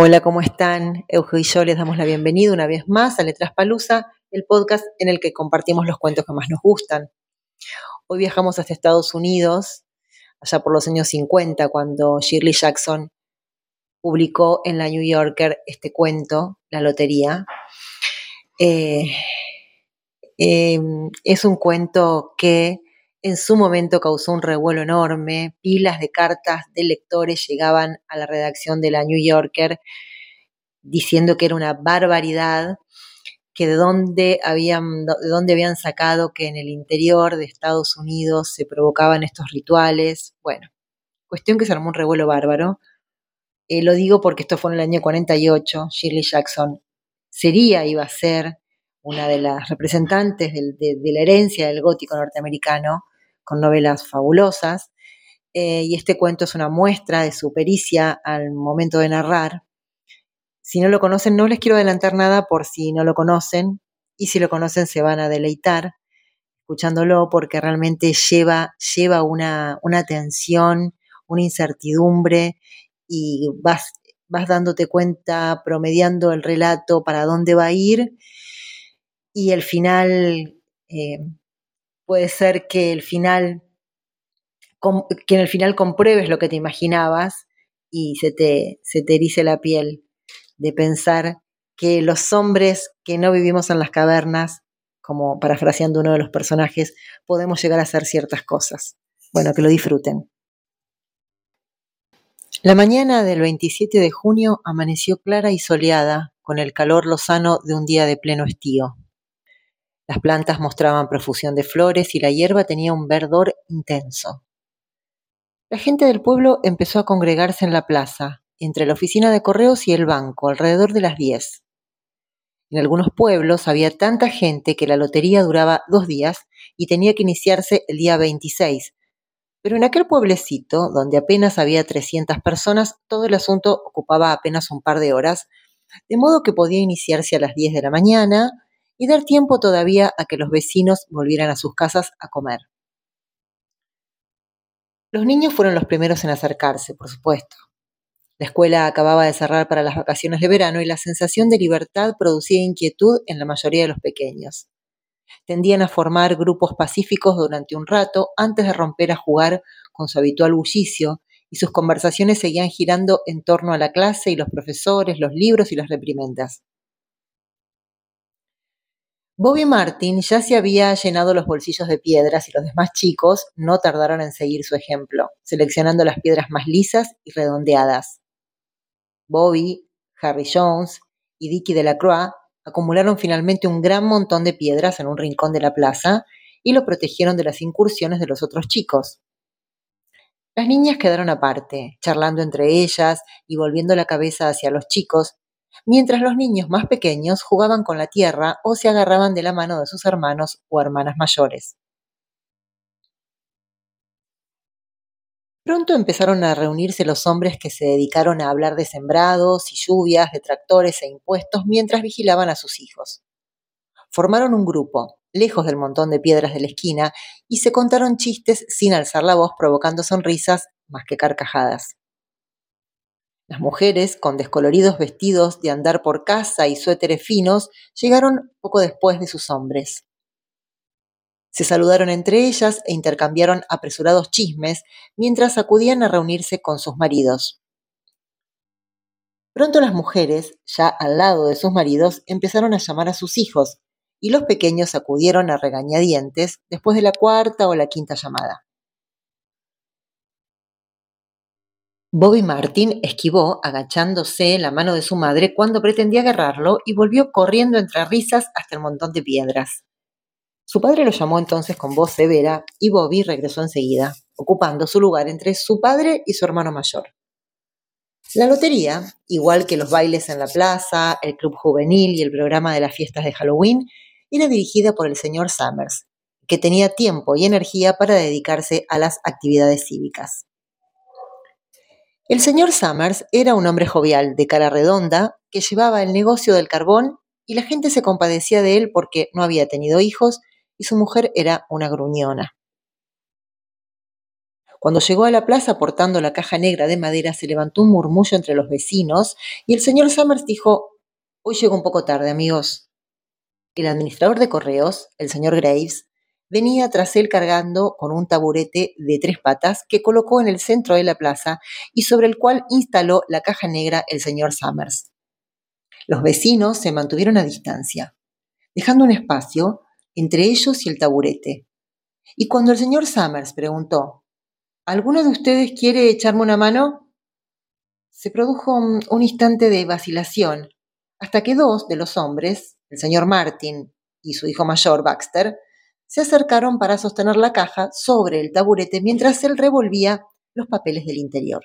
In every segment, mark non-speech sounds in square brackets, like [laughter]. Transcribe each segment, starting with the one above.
Hola, ¿cómo están? Euge y yo les damos la bienvenida una vez más a Letras Palusa, el podcast en el que compartimos los cuentos que más nos gustan. Hoy viajamos hasta Estados Unidos, allá por los años 50, cuando Shirley Jackson publicó en la New Yorker este cuento, La Lotería. Eh, em, es un cuento que en su momento causó un revuelo enorme, pilas de cartas de lectores llegaban a la redacción de la New Yorker diciendo que era una barbaridad, que de dónde habían, de dónde habían sacado que en el interior de Estados Unidos se provocaban estos rituales. Bueno, cuestión que se armó un revuelo bárbaro. Eh, lo digo porque esto fue en el año 48, Shirley Jackson sería, iba a ser una de las representantes de, la herencia del gótico norteamericano, con novelas fabulosas. Eh, y este cuento es una muestra de su pericia al momento de narrar. Si no lo conocen, no les quiero adelantar nada por si no lo conocen, y si lo conocen se van a deleitar escuchándolo porque realmente lleva, lleva una, una tensión, una incertidumbre y vas, vas dándote cuenta, promediando el relato para dónde va a ir y el final eh, puede ser que el final que en el final compruebes lo que te imaginabas y se te, se te erice la piel de pensar que los hombres que no vivimos en las cavernas, como parafraseando uno de los personajes, podemos llegar a hacer ciertas cosas. Bueno, que lo disfruten. La mañana del 27 de junio amaneció clara y soleada, con el calor lozano de un día de pleno estío. Las plantas mostraban profusión de flores y la hierba tenía un verdor intenso. La gente del pueblo empezó a congregarse en la plaza, entre la oficina de correos y el banco, alrededor de las diez. En algunos pueblos había tanta gente que la lotería duraba dos días y tenía que iniciarse el día 26. Pero en aquel pueblecito, donde apenas había 300 personas, todo el asunto ocupaba apenas un par de horas, de modo que podía iniciarse a las 10 de la mañana, y dar tiempo todavía a que los vecinos volvieran a sus casas a comer. Los niños fueron los primeros en acercarse, por supuesto. La escuela acababa de cerrar para las vacaciones de verano y la sensación de libertad producía inquietud en la mayoría de los pequeños. Tendían a formar grupos pacíficos durante un rato antes de romper a jugar con su habitual bullicio, y sus conversaciones seguían girando en torno a la clase y los profesores, los libros y las reprimendas. Bobby Martin ya se había llenado los bolsillos de piedras y los demás chicos no tardaron en seguir su ejemplo, seleccionando las piedras más lisas y redondeadas. Bobby, Harry Jones y Dickie Delacroix acumularon finalmente un gran montón de piedras en un rincón de la plaza y lo protegieron de las incursiones de los otros chicos. Las niñas quedaron aparte, charlando entre ellas y volviendo la cabeza hacia los chicos, mientras los niños más pequeños jugaban con la tierra o se agarraban de la mano de sus hermanos o hermanas mayores. Pronto empezaron a reunirse los hombres que se dedicaron a hablar de sembrados y lluvias, de tractores e impuestos mientras vigilaban a sus hijos. Formaron un grupo, lejos del montón de piedras de la esquina, y se contaron chistes sin alzar la voz, provocando sonrisas más que carcajadas. Las mujeres, con descoloridos vestidos de andar por casa y suéteres finos, llegaron poco después de sus hombres. Se saludaron entre ellas e intercambiaron apresurados chismes mientras acudían a reunirse con sus maridos. Pronto las mujeres, ya al lado de sus maridos, empezaron a llamar a sus hijos, y los pequeños acudieron a regañadientes después de la cuarta o la quinta llamada. Bobby Martin esquivó, agachándose, la mano de su madre cuando pretendía agarrarlo y volvió corriendo entre risas hasta el montón de piedras. Su padre lo llamó entonces con voz severa y Bobby regresó enseguida, ocupando su lugar entre su padre y su hermano mayor. La lotería, igual que los bailes en la plaza, el club juvenil y el programa de las fiestas de Halloween, era dirigida por el señor Summers, que tenía tiempo y energía para dedicarse a las actividades cívicas. El señor Summers era un hombre jovial, de cara redonda, que llevaba el negocio del carbón y la gente se compadecía de él porque no había tenido hijos y su mujer era una gruñona. Cuando llegó a la plaza portando la caja negra de madera, se levantó un murmullo entre los vecinos y el señor Summers dijo, Hoy llego un poco tarde, amigos. El administrador de correos, el señor Graves, venía tras él cargando con un taburete de tres patas que colocó en el centro de la plaza y sobre el cual instaló la caja negra el señor Summers. Los vecinos se mantuvieron a distancia, dejando un espacio entre ellos y el taburete. Y cuando el señor Summers preguntó, ¿Alguno de ustedes quiere echarme una mano? Se produjo un, instante de vacilación, hasta que dos de los hombres, el señor Martin y su hijo mayor, Baxter, se acercaron para sostener la caja sobre el taburete mientras él revolvía los papeles del interior.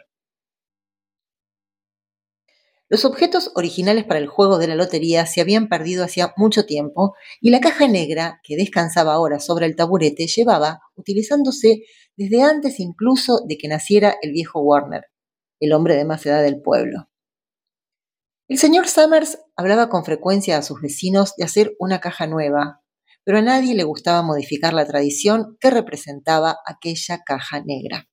Los objetos originales para el juego de la lotería se habían perdido hacía mucho tiempo y la caja negra que descansaba ahora sobre el taburete llevaba, utilizándose desde antes incluso de que naciera el viejo Warner, el hombre de más edad del pueblo. El señor Summers hablaba con frecuencia a sus vecinos de hacer una caja nueva, pero a nadie le gustaba modificar la tradición que representaba aquella caja negra.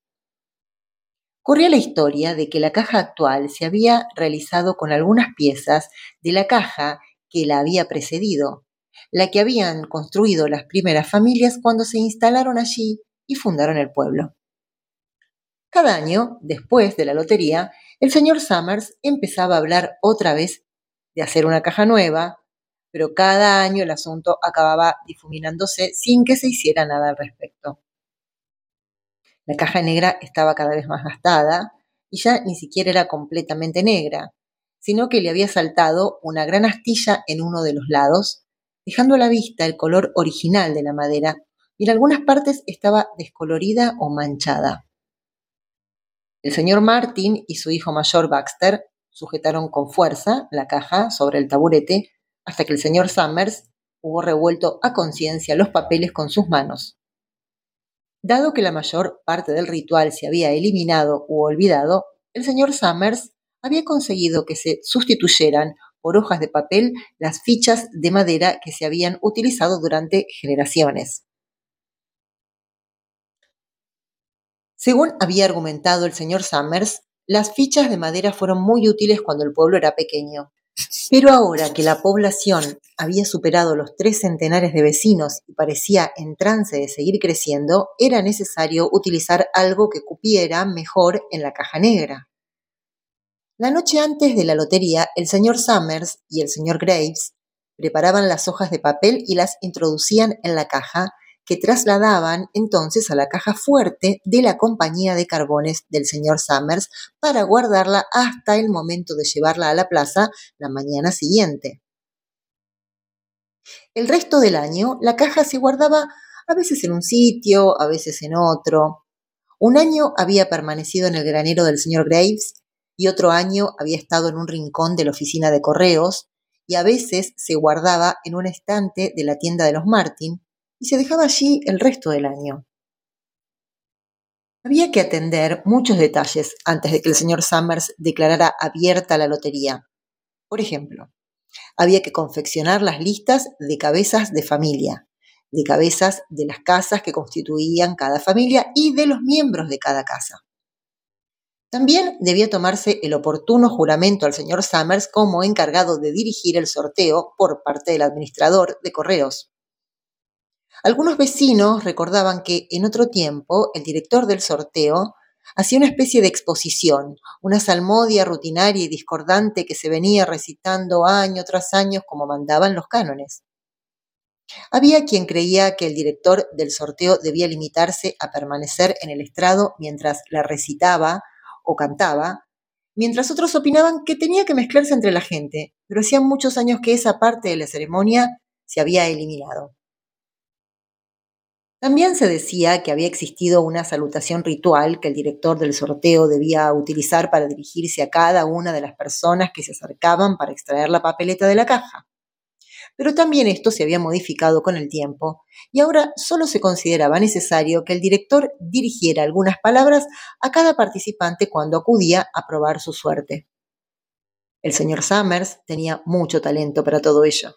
Corría la historia de que la caja actual se había realizado con algunas piezas de la caja que la había precedido, la que habían construido las primeras familias cuando se instalaron allí y fundaron el pueblo. Cada año, después de la lotería, el señor Summers empezaba a hablar otra vez de hacer una caja nueva, pero cada año el asunto acababa difuminándose sin que se hiciera nada al respecto. La caja negra estaba cada vez más gastada y ya ni siquiera era completamente negra, sino que le había saltado una gran astilla en uno de los lados, dejando a la vista el color original de la madera y en algunas partes estaba descolorida o manchada. El señor Martin y su hijo mayor Baxter sujetaron con fuerza la caja sobre el taburete hasta que el señor Summers hubo revuelto a conciencia los papeles con sus manos. Dado que la mayor parte del ritual se había eliminado u olvidado, el señor Summers había conseguido que se sustituyeran por hojas de papel las fichas de madera que se habían utilizado durante generaciones. Según había argumentado el señor Summers, las fichas de madera fueron muy útiles cuando el pueblo era pequeño. Pero ahora que la población había superado los tres centenares de vecinos y parecía en trance de seguir creciendo, era necesario utilizar algo que cupiera mejor en la caja negra. La noche antes de la lotería, el señor Summers y el señor Graves preparaban las hojas de papel y las introducían en la caja que trasladaban entonces a la caja fuerte de la compañía de carbones del señor Summers para guardarla hasta el momento de llevarla a la plaza la mañana siguiente. El resto del año la caja se guardaba a veces en un sitio, a veces en otro. Un año había permanecido en el granero del señor Graves y otro año había estado en un rincón de la oficina de correos y a veces se guardaba en un estante de la tienda de los Martin y se dejaba allí el resto del año. Había que atender muchos detalles antes de que el señor Summers declarara abierta la lotería. Por ejemplo, había que confeccionar las listas de cabezas de familia, de cabezas de las casas que constituían cada familia y de los miembros de cada casa. También debía tomarse el oportuno juramento al señor Summers como encargado de dirigir el sorteo por parte del administrador de correos. Algunos vecinos recordaban que en otro tiempo el director del sorteo hacía una especie de exposición, una salmodia rutinaria y discordante que se venía recitando año tras año como mandaban los cánones. Había quien creía que el director del sorteo debía limitarse a permanecer en el estrado mientras la recitaba o cantaba, mientras otros opinaban que tenía que mezclarse entre la gente, pero hacían muchos años que esa parte de la ceremonia se había eliminado. También se decía que había existido una salutación ritual que el director del sorteo debía utilizar para dirigirse a cada una de las personas que se acercaban para extraer la papeleta de la caja. Pero también esto se había modificado con el tiempo y ahora solo se consideraba necesario que el director dirigiera algunas palabras a cada participante cuando acudía a probar su suerte. El señor Summers tenía mucho talento para todo ello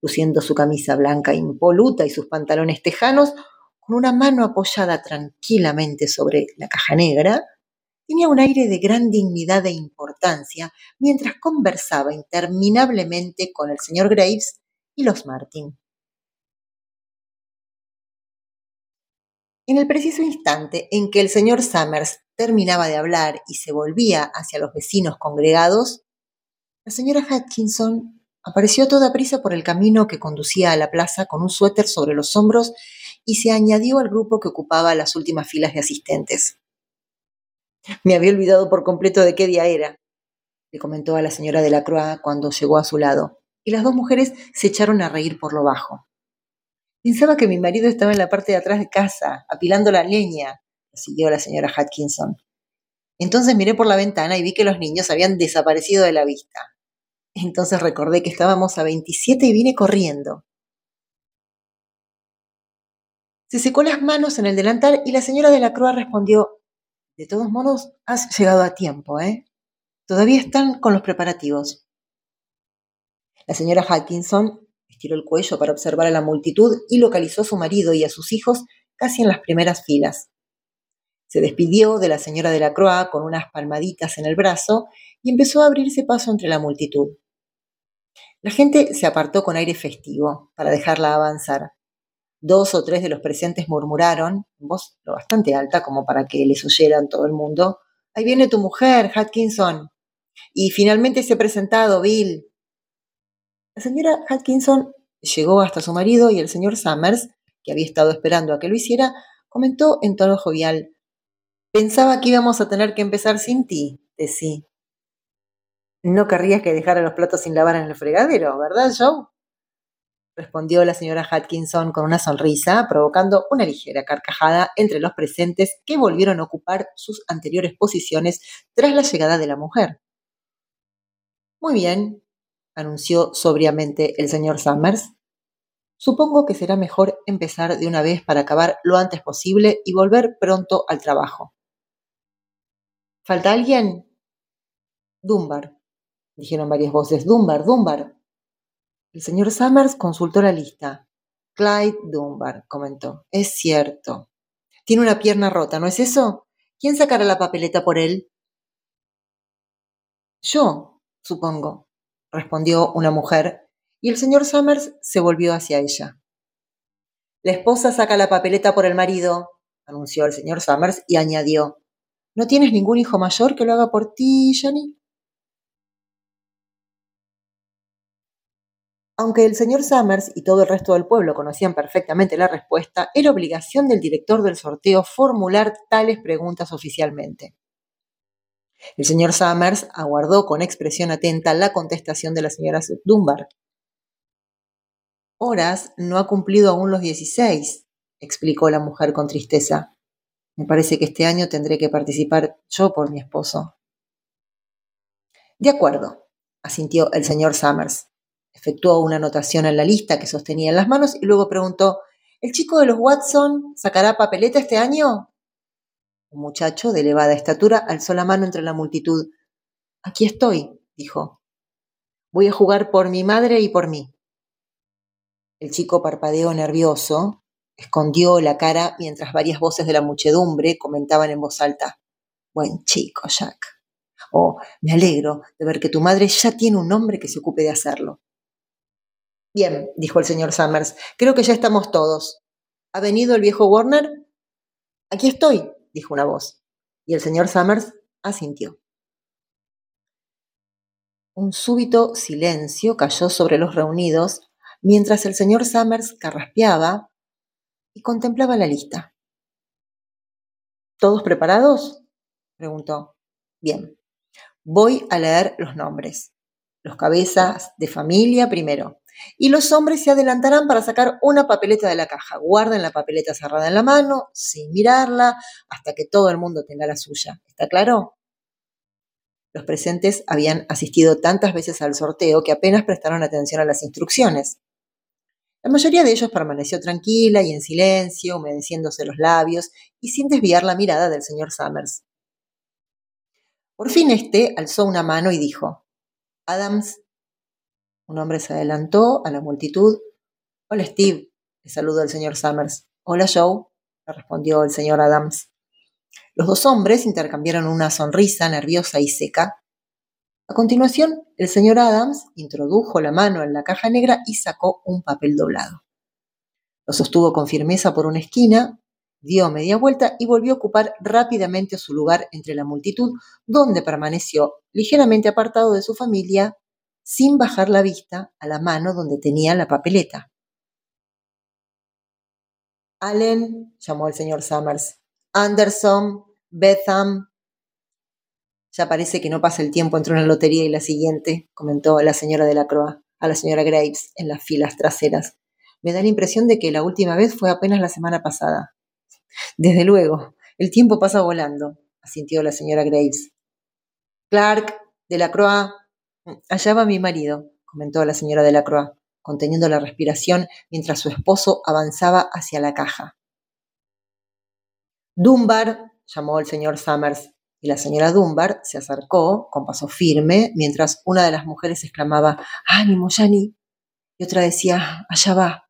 luciendo su camisa blanca impoluta y sus pantalones tejanos, con una mano apoyada tranquilamente sobre la caja negra, tenía un aire de gran dignidad e importancia mientras conversaba interminablemente con el señor Graves y los Martin. En el preciso instante en que el señor Summers terminaba de hablar y se volvía hacia los vecinos congregados, la señora Hutchinson apareció a toda prisa por el camino que conducía a la plaza con un suéter sobre los hombros y se añadió al grupo que ocupaba las últimas filas de asistentes. Me había olvidado por completo de qué día era, le comentó a la señora de la Croix cuando llegó a su lado, y las dos mujeres se echaron a reír por lo bajo. Pensaba que mi marido estaba en la parte de atrás de casa, apilando la leña, siguió la señora Hutchinson. Entonces miré por la ventana y vi que los niños habían desaparecido de la vista. Entonces recordé que estábamos a 27 y vine corriendo. Se secó las manos en el delantal y la señora de la Croix respondió, de todos modos, has llegado a tiempo, ¿eh? Todavía están con los preparativos. La señora Hutchinson estiró el cuello para observar a la multitud y localizó a su marido y a sus hijos casi en las primeras filas. Se despidió de la señora de la Croix con unas palmaditas en el brazo y empezó a abrirse paso entre la multitud. La gente se apartó con aire festivo para dejarla avanzar. Dos o tres de los presentes murmuraron, en voz bastante alta como para que les oyeran todo el mundo, Ahí viene tu mujer, Hutchinson. Y finalmente se ha presentado, Bill. La señora Hutchinson llegó hasta su marido y el señor Summers, que había estado esperando a que lo hiciera, comentó en tono jovial. Pensaba que íbamos a tener que empezar sin ti, decí. No querrías que dejara los platos sin lavar en el fregadero, ¿verdad, Joe? respondió la señora Hutchinson con una sonrisa, provocando una ligera carcajada entre los presentes que volvieron a ocupar sus anteriores posiciones tras la llegada de la mujer. Muy bien, anunció sobriamente el señor Summers. Supongo que será mejor empezar de una vez para acabar lo antes posible y volver pronto al trabajo. ¿Falta alguien? Dunbar, dijeron varias voces. Dunbar, Dunbar. El señor Summers consultó la lista. Clyde Dunbar, comentó. Es cierto. Tiene una pierna rota, ¿no es eso? ¿Quién sacará la papeleta por él? Yo, supongo, respondió una mujer, y el señor Summers se volvió hacia ella. La esposa saca la papeleta por el marido, anunció el señor Summers y añadió, ¿No tienes ningún hijo mayor que lo haga por ti, Jenny? Aunque el señor Summers y todo el resto del pueblo conocían perfectamente la respuesta, era obligación del director del sorteo formular tales preguntas oficialmente. El señor Summers aguardó con expresión atenta la contestación de la señora Dunbar. Horas no ha cumplido aún los 16, explicó la mujer con tristeza. Me parece que este año tendré que participar yo por mi esposo. De acuerdo, asintió el señor Summers. Efectuó una anotación en la lista que sostenía en las manos y luego preguntó, ¿El chico de los Watson sacará papeleta este año? Un muchacho de elevada estatura alzó la mano entre la multitud. Aquí estoy, dijo. Voy a jugar por mi madre y por mí. El chico parpadeó nervioso, Escondió la cara mientras varias voces de la muchedumbre comentaban en voz alta. Buen chico, Jack. Oh, me alegro de ver que tu madre ya tiene un hombre que se ocupe de hacerlo. Bien, dijo el señor Summers, creo que ya estamos todos. ¿Ha venido el viejo Warner? Aquí estoy, dijo una voz, y el señor Summers asintió. Un súbito silencio cayó sobre los reunidos mientras el señor Summers carraspeaba y contemplaba la lista. ¿Todos preparados? preguntó. Bien, voy a leer los nombres. Los cabezas de familia primero. Y los hombres se adelantarán para sacar una papeleta de la caja. Guarden la papeleta cerrada en la mano, sin mirarla, hasta que todo el mundo tenga la suya. ¿Está claro? Los presentes habían asistido tantas veces al sorteo que apenas prestaron atención a las instrucciones. La mayoría de ellos permaneció tranquila y en silencio, humedeciéndose los labios y sin desviar la mirada del señor Summers. Por fin éste alzó una mano y dijo, Adams. Un hombre se adelantó a la multitud. Hola, Steve, le saludó el señor Summers. Hola, Joe, respondió el señor Adams. Los dos hombres intercambiaron una sonrisa nerviosa y seca. A continuación, el señor Adams introdujo la mano en la caja negra y sacó un papel doblado. Lo sostuvo con firmeza por una esquina, dio media vuelta y volvió a ocupar rápidamente su lugar entre la multitud, donde permaneció ligeramente apartado de su familia, sin bajar la vista a la mano donde tenía la papeleta. Allen, llamó el señor Summers. Anderson, Betham. Ya parece que no pasa el tiempo entre una lotería y la siguiente, comentó la señora de la Croa a la señora Graves en las filas traseras. Me da la impresión de que la última vez fue apenas la semana pasada. Desde luego, el tiempo pasa volando, asintió la señora Graves. Clark, de la Croa. Allá va mi marido, comentó la señora de la Croa conteniendo la respiración mientras su esposo avanzaba hacia la caja. Dunbar, llamó el señor Summers, y la señora Dunbar se acercó con paso firme mientras una de las mujeres exclamaba ¡Ánimo, Yanni! y otra decía ¡Allá va!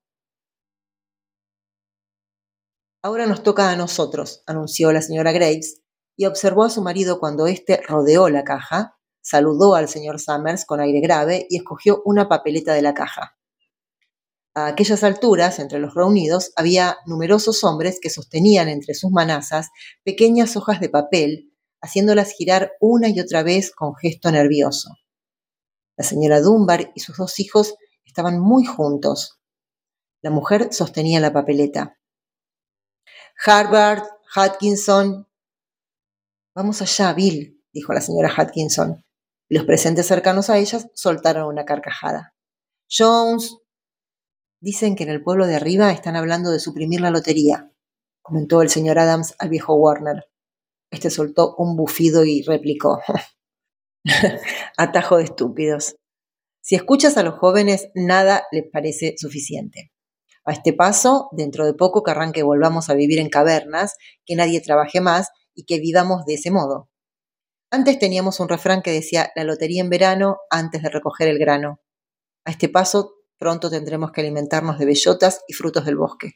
Ahora nos toca a nosotros, anunció la señora Graves, y observó a su marido cuando éste rodeó la caja, saludó al señor Summers con aire grave y escogió una papeleta de la caja. A aquellas alturas, entre los reunidos, había numerosos hombres que sostenían entre sus manazas pequeñas hojas de papel, haciéndolas girar una y otra vez con gesto nervioso. La señora Dunbar y sus dos hijos estaban muy juntos. La mujer sostenía la papeleta. Harvard, Hutkinson. Vamos allá, Bill, dijo la señora Hutkinson. Los presentes cercanos a ellas soltaron una carcajada. Jones, Dicen que en el pueblo de arriba están hablando de suprimir la lotería, comentó el señor Adams al viejo Warner. Este soltó un bufido y replicó. [laughs] Atajo de estúpidos. Si escuchas a los jóvenes, nada les parece suficiente. A este paso, dentro de poco querrán que volvamos a vivir en cavernas, que nadie trabaje más y que vivamos de ese modo. Antes teníamos un refrán que decía la lotería en verano antes de recoger el grano. A este paso Pronto tendremos que alimentarnos de bellotas y frutos del bosque.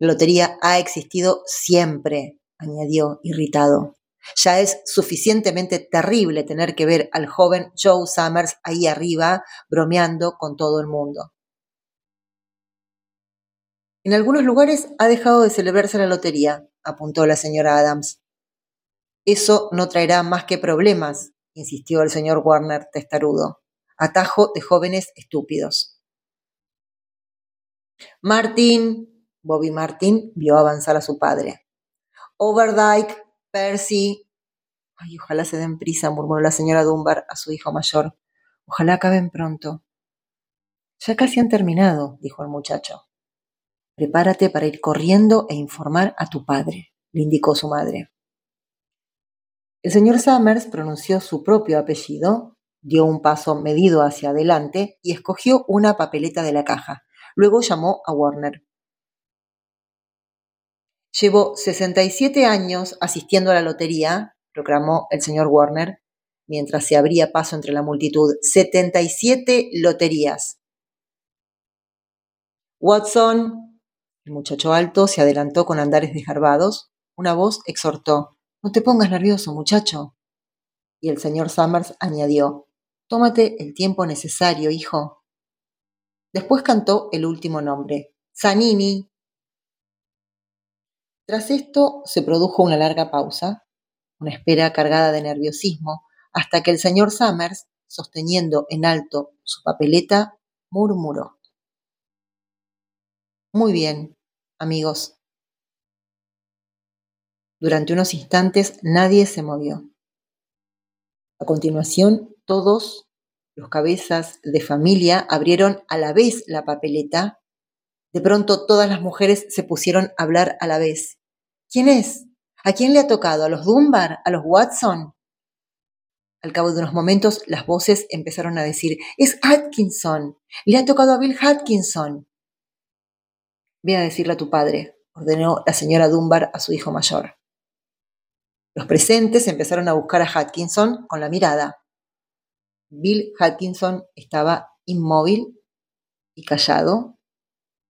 La lotería ha existido siempre, añadió irritado. Ya es suficientemente terrible tener que ver al joven Joe Summers ahí arriba bromeando con todo el mundo. En algunos lugares ha dejado de celebrarse la lotería, apuntó la señora Adams. Eso no traerá más que problemas, insistió el señor Warner testarudo. Atajo de jóvenes estúpidos. Martin, Bobby Martin vio avanzar a su padre. Overdyke, Percy. Ay, ojalá se den prisa, murmuró la señora Dunbar a su hijo mayor. Ojalá acaben pronto. Ya casi han terminado, dijo el muchacho. Prepárate para ir corriendo e informar a tu padre, le indicó su madre. El señor Summers pronunció su propio apellido, dio un paso medido hacia adelante y escogió una papeleta de la caja. Luego llamó a Warner. Llevo 67 años asistiendo a la lotería, proclamó el señor Warner, mientras se abría paso entre la multitud. 77 loterías. Watson, el muchacho alto se adelantó con andares desgarbados. Una voz exhortó, No te pongas nervioso, muchacho. Y el señor Summers añadió, Tómate el tiempo necesario, hijo. Después cantó el último nombre, Zanini. Tras esto se produjo una larga pausa, una espera cargada de nerviosismo, hasta que el señor Summers, sosteniendo en alto su papeleta, murmuró. Muy bien, amigos. Durante unos instantes nadie se movió. A continuación, todos los cabezas de familia abrieron a la vez la papeleta. De pronto todas las mujeres se pusieron a hablar a la vez. ¿Quién es? ¿A quién le ha tocado? ¿A los Dunbar? ¿A los Watson? Al cabo de unos momentos las voces empezaron a decir, es Atkinson, le ha tocado a Bill Atkinson. Ve a decirle a tu padre, ordenó la señora Dunbar a su hijo mayor. Los presentes empezaron a buscar a Atkinson con la mirada. Bill Hutchinson estaba inmóvil y callado,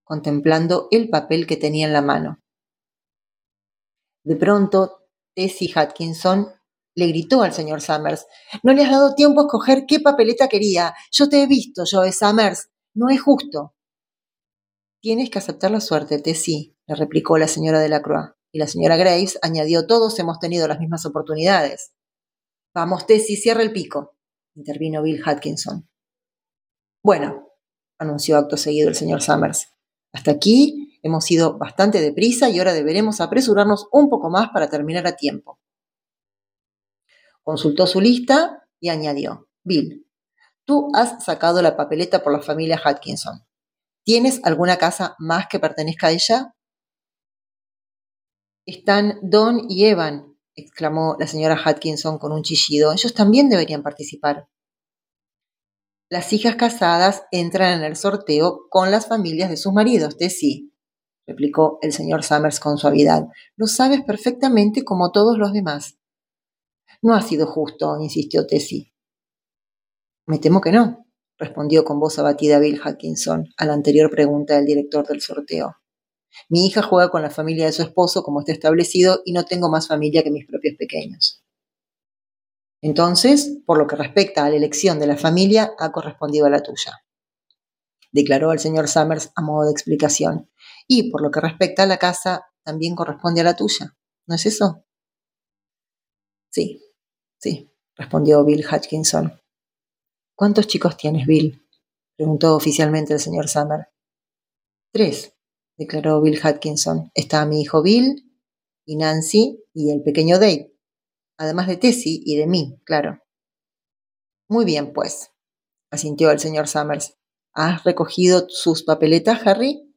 contemplando el papel que tenía en la mano. De pronto, Tessie Atkinson le gritó al señor Summers. No le has dado tiempo a escoger qué papeleta quería. Yo te he visto, Joe Summers. No es justo. Tienes que aceptar la suerte, Tessie, le replicó la señora de la Croix. Y la señora Graves añadió, todos hemos tenido las mismas oportunidades. Vamos, Tessie, cierra el pico, intervino Bill Atkinson. Bueno, anunció acto seguido el señor Summers. Hasta aquí hemos ido bastante deprisa y ahora deberemos apresurarnos un poco más para terminar a tiempo. Consultó su lista y añadió, Bill, tú has sacado la papeleta por la familia Atkinson. ¿Tienes alguna casa más que pertenezca a ella? Están Don y Evan, exclamó la señora Atkinson con un chillido. Ellos también deberían participar. Las hijas casadas entran en el sorteo con las familias de sus maridos, sí, replicó el señor Summers con suavidad. Lo sabes perfectamente como todos los demás. No ha sido justo, insistió Tessie. Me temo que no, respondió con voz abatida Bill Hutchinson a la anterior pregunta del director del sorteo. Mi hija juega con la familia de su esposo como está establecido y no tengo más familia que mis propios pequeños. Entonces, por lo que respecta a la elección de la familia, ha correspondido a la tuya, declaró el señor Summers a modo de explicación. Y por lo que respecta a la casa, también corresponde a la tuya. ¿No es eso? Sí, Sí, respondió Bill Hutchinson. ¿Cuántos chicos tienes, Bill? preguntó oficialmente el señor Summer. Tres, declaró Bill Hutchinson. Está mi hijo Bill y Nancy y el pequeño Dave, además de Tessie y de mí, claro. Muy bien, pues, asintió el señor Summers. ¿Has recogido sus papeletas, Harry?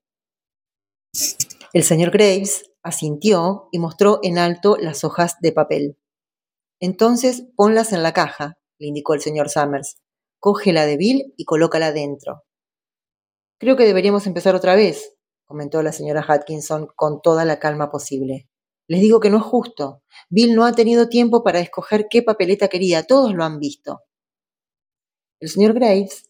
El señor Graves asintió y mostró en alto las hojas de papel. Entonces ponlas en la caja, le indicó el señor Summers. Coge la de Bill y colócala dentro. Creo que deberíamos empezar otra vez, comentó la señora Atkinson con toda la calma posible. Les digo que no es justo. Bill no ha tenido tiempo para escoger qué papeleta quería. Todos lo han visto. El señor Graves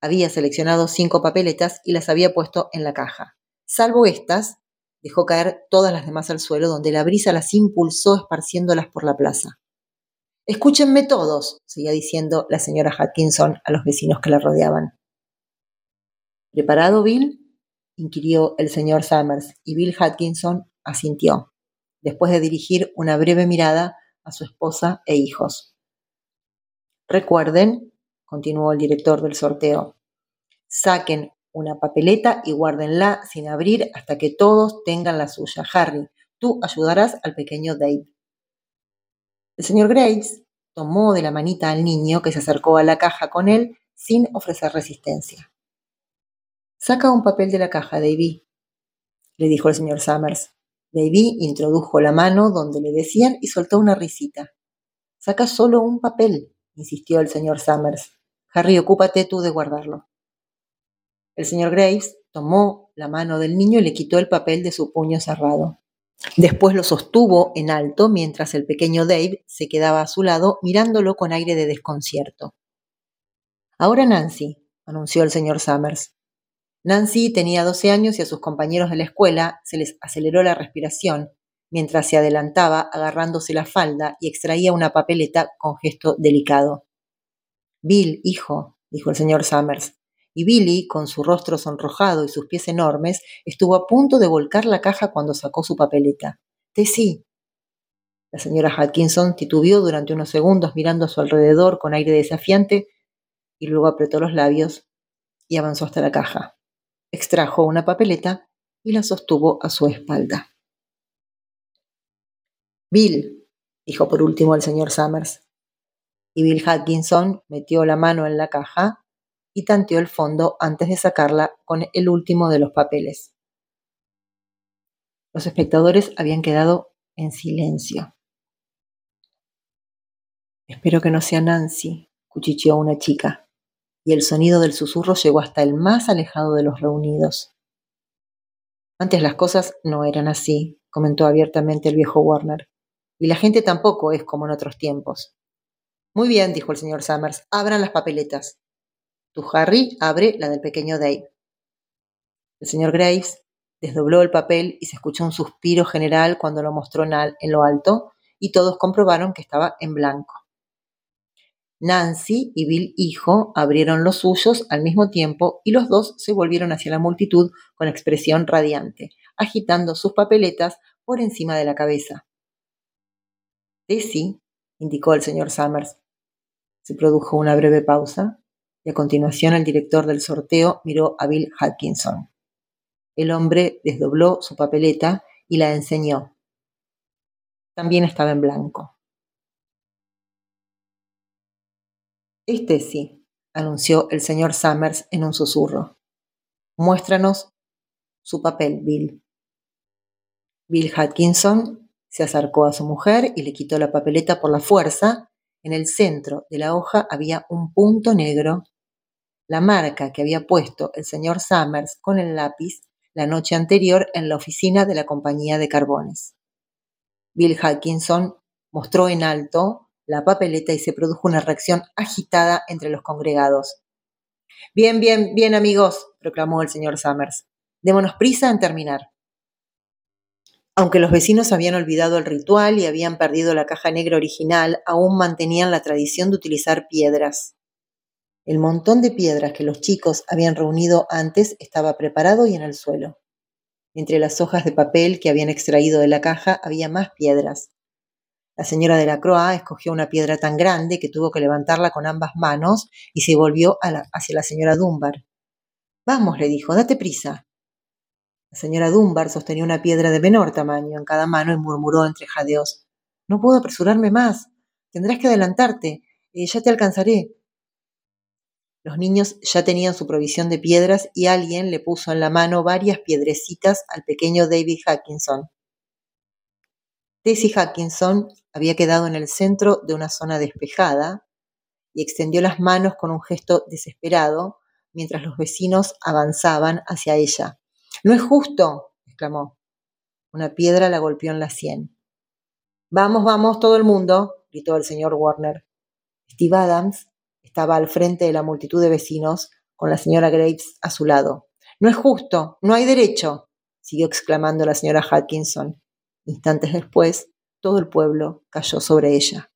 había seleccionado cinco papeletas y las había puesto en la caja. Salvo estas, dejó caer todas las demás al suelo, donde la brisa las impulsó esparciéndolas por la plaza. Escúchenme todos, seguía diciendo la señora Atkinson a los vecinos que la rodeaban. ¿Preparado, Bill? Inquirió el señor Summers, y Bill Atkinson asintió, después de dirigir una breve mirada a su esposa e hijos. Recuerden, continuó el director del sorteo, saquen una papeleta y guárdenla sin abrir hasta que todos tengan la suya. Harry, tú ayudarás al pequeño Dave. El señor Grace tomó de la manita al niño que se acercó a la caja con él sin ofrecer resistencia. Saca un papel de la caja, Davy, le dijo el señor Summers. Davy introdujo la mano donde le decían y soltó una risita. Saca solo un papel, insistió el señor Summers. Harry, ocúpate tú de guardarlo. El señor Graves tomó la mano del niño y le quitó el papel de su puño cerrado. Después lo sostuvo en alto mientras el pequeño Dave se quedaba a su lado mirándolo con aire de desconcierto. Ahora Nancy, anunció el señor Summers. Nancy tenía 12 años y a sus compañeros de la escuela se les aceleró la respiración mientras se adelantaba agarrándose la falda y extraía una papeleta con gesto delicado. Bill, hijo, dijo el señor Summers, y Billy, con su rostro sonrojado y sus pies enormes, estuvo a punto de volcar la caja cuando sacó su papeleta. Tessie. La señora Atkinson titubeó durante unos segundos mirando a su alrededor con aire desafiante y luego apretó los labios y avanzó hasta la caja. Extrajo una papeleta y la sostuvo a su espalda. Bill, dijo por último el señor Summers. Y Bill Atkinson metió la mano en la caja y tanteó el fondo antes de sacarla con el último de los papeles. Los espectadores habían quedado en silencio. Espero que no sea Nancy, cuchicheó una chica, y el sonido del susurro llegó hasta el más alejado de los reunidos. Antes las cosas no eran así, comentó abiertamente el viejo Warner, y la gente tampoco es como en otros tiempos. Muy bien, dijo el señor Summers, abran las papeletas. Tu Harry abre la del pequeño Dave. El señor Graves desdobló el papel y se escuchó un suspiro general cuando lo mostró en lo alto y todos comprobaron que estaba en blanco. Nancy y Bill hijo abrieron los suyos al mismo tiempo y los dos se volvieron hacia la multitud con expresión radiante, agitando sus papeletas por encima de la cabeza. Tessie, indicó el señor Summers. Se produjo una breve pausa y a continuación el director del sorteo miró a Bill Hutchinson. El hombre desdobló su papeleta y la enseñó. También estaba en blanco. Este sí, anunció el señor Summers en un susurro. Muéstranos su papel, Bill. Bill Hutchinson se acercó a su mujer y le quitó la papeleta por la fuerza. En el centro de la hoja había un punto negro, la marca que había puesto el señor Summers con el lápiz la noche anterior en la oficina de la compañía de carbones. Bill Hutchinson mostró en alto la papeleta y se produjo una reacción agitada entre los congregados. Bien, bien, bien amigos, proclamó el señor Summers. Démonos prisa en terminar. Aunque los vecinos habían olvidado el ritual y habían perdido la caja negra original, aún mantenían la tradición de utilizar piedras. El montón de piedras que los chicos habían reunido antes estaba preparado y en el suelo. Entre las hojas de papel que habían extraído de la caja había más piedras, la señora de la Croix escogió una piedra tan grande que tuvo que levantarla con ambas manos y se volvió hacia la señora Dunbar. Vamos, le dijo, date prisa. La señora Dunbar sostenía una piedra de menor tamaño en cada mano y murmuró entre jadeos. No puedo apresurarme más. Tendrás que adelantarte. Eh, ya te alcanzaré. Los niños ya tenían su provisión de piedras y alguien le puso en la mano varias piedrecitas al pequeño David Hackinson. Tessie Hackinson había quedado en el centro de una zona despejada y extendió las manos con un gesto desesperado mientras los vecinos avanzaban hacia ella. No es justo, exclamó. Una piedra la golpeó en la sien. Vamos, vamos, todo el mundo, gritó el señor Warner. Steve Adams estaba al frente de la multitud de vecinos, con la señora Graves a su lado. No es justo, no hay derecho, siguió exclamando la señora Hutchinson. Instantes después, todo el pueblo cayó sobre ella.